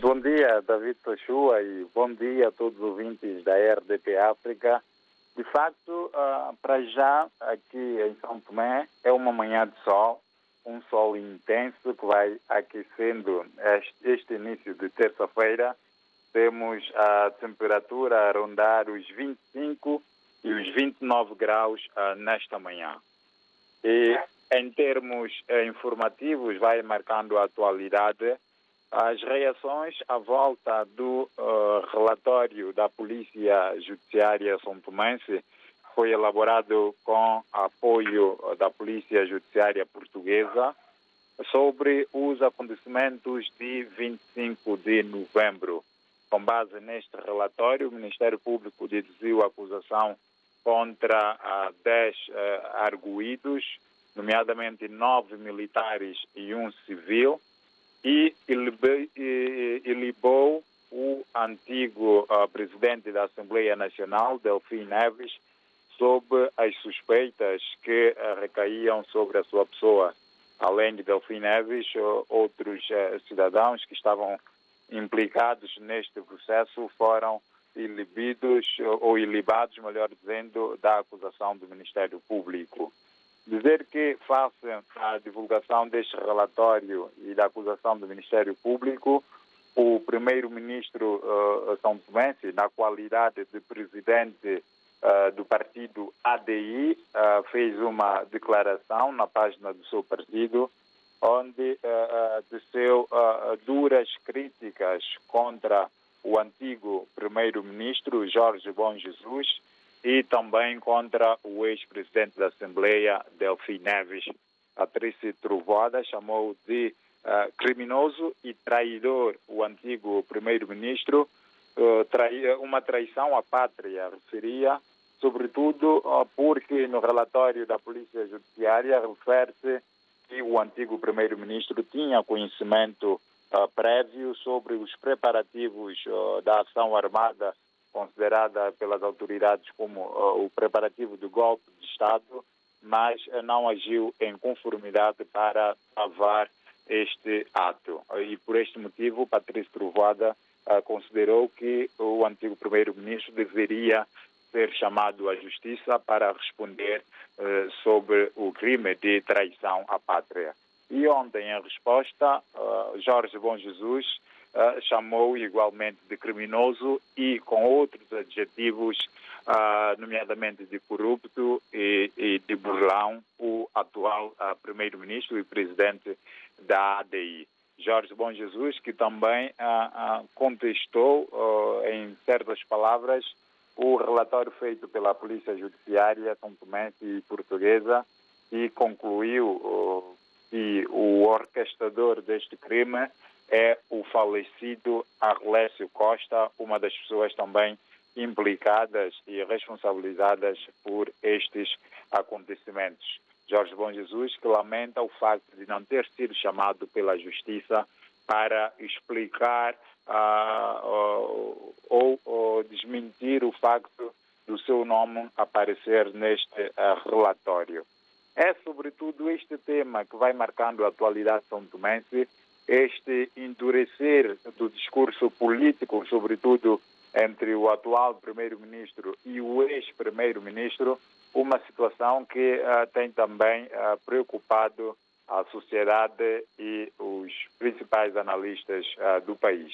Bom dia, David Toshua, e bom dia a todos os ouvintes da RDP África. De facto, uh, para já, aqui em São Tomé, é uma manhã de sol, um sol intenso que vai aquecendo este, início de terça-feira. Temos a temperatura a rondar os 25 e os 29 graus uh, nesta manhã. E em termos uh, informativos, vai marcando a atualidade as reações à volta do uh, relatório da Polícia Judiciária São Tomense foi elaborado com apoio da Polícia Judiciária Portuguesa sobre os acontecimentos de 25 de novembro. Com base neste relatório, o Ministério Público deduziu a acusação contra uh, 10 uh, arguídos, nomeadamente nove militares e um civil, e ilibou o antigo uh, presidente da Assembleia Nacional, Delfim Neves, sob as suspeitas que uh, recaíam sobre a sua pessoa. Além de Delfim Neves, uh, outros cidadãos que estavam implicados neste processo foram ilibidos ou ilibados, melhor dizendo, da acusação do Ministério Público. Dizer que, face à divulgação deste relatório e da acusação do Ministério Público, o primeiro-ministro uh, São Tomense, na qualidade de presidente uh, do partido ADI, uh, fez uma declaração na página do seu partido, onde uh, duras críticas contra o antigo primeiro-ministro Jorge Bom Jesus, e também contra o ex-presidente da Assembleia, Delfim Neves. A Patrícia Trovoada chamou de uh, criminoso e traidor o antigo primeiro-ministro, uh, trai uma traição à pátria, referia, sobretudo uh, porque no relatório da Polícia Judiciária refere-se que o antigo primeiro-ministro tinha conhecimento prévio sobre os preparativos da ação armada considerada pelas autoridades como uh, o preparativo do golpe de Estado, mas uh, não agiu em conformidade para travar este ato. E por este motivo, Patrício Trovoada uh, considerou que o antigo primeiro-ministro deveria ser chamado à justiça para responder sobre o crime de traição à pátria. E ontem, em resposta, Jorge Bom Jesus uh, chamou igualmente de criminoso e com outros adjetivos, uh, nomeadamente de corrupto e, e, de burlão, o atual uh, primeiro-ministro e presidente da ADI. Jorge Bom Jesus, que também contestou, em certas palavras, o relatório feito pela Polícia Judiciária São Tomé e Portuguesa e concluiu que o orquestrador deste crime é o falecido Arlésio Costa, uma das pessoas também implicadas e responsabilizadas por estes acontecimentos. Jorge Bom Jesus, que lamenta o facto de não ter sido chamado pela Justiça para explicar uh, ou, ou, desmentir o facto do seu nome aparecer neste uh, relatório. É sobretudo este tema que vai marcando a atualidade são tomense este endurecer do discurso político, sobretudo entre o atual primeiro-ministro e o ex-primeiro-ministro, uma situação que uh, tem também uh, preocupado a sociedade e os principais analistas uh, do país.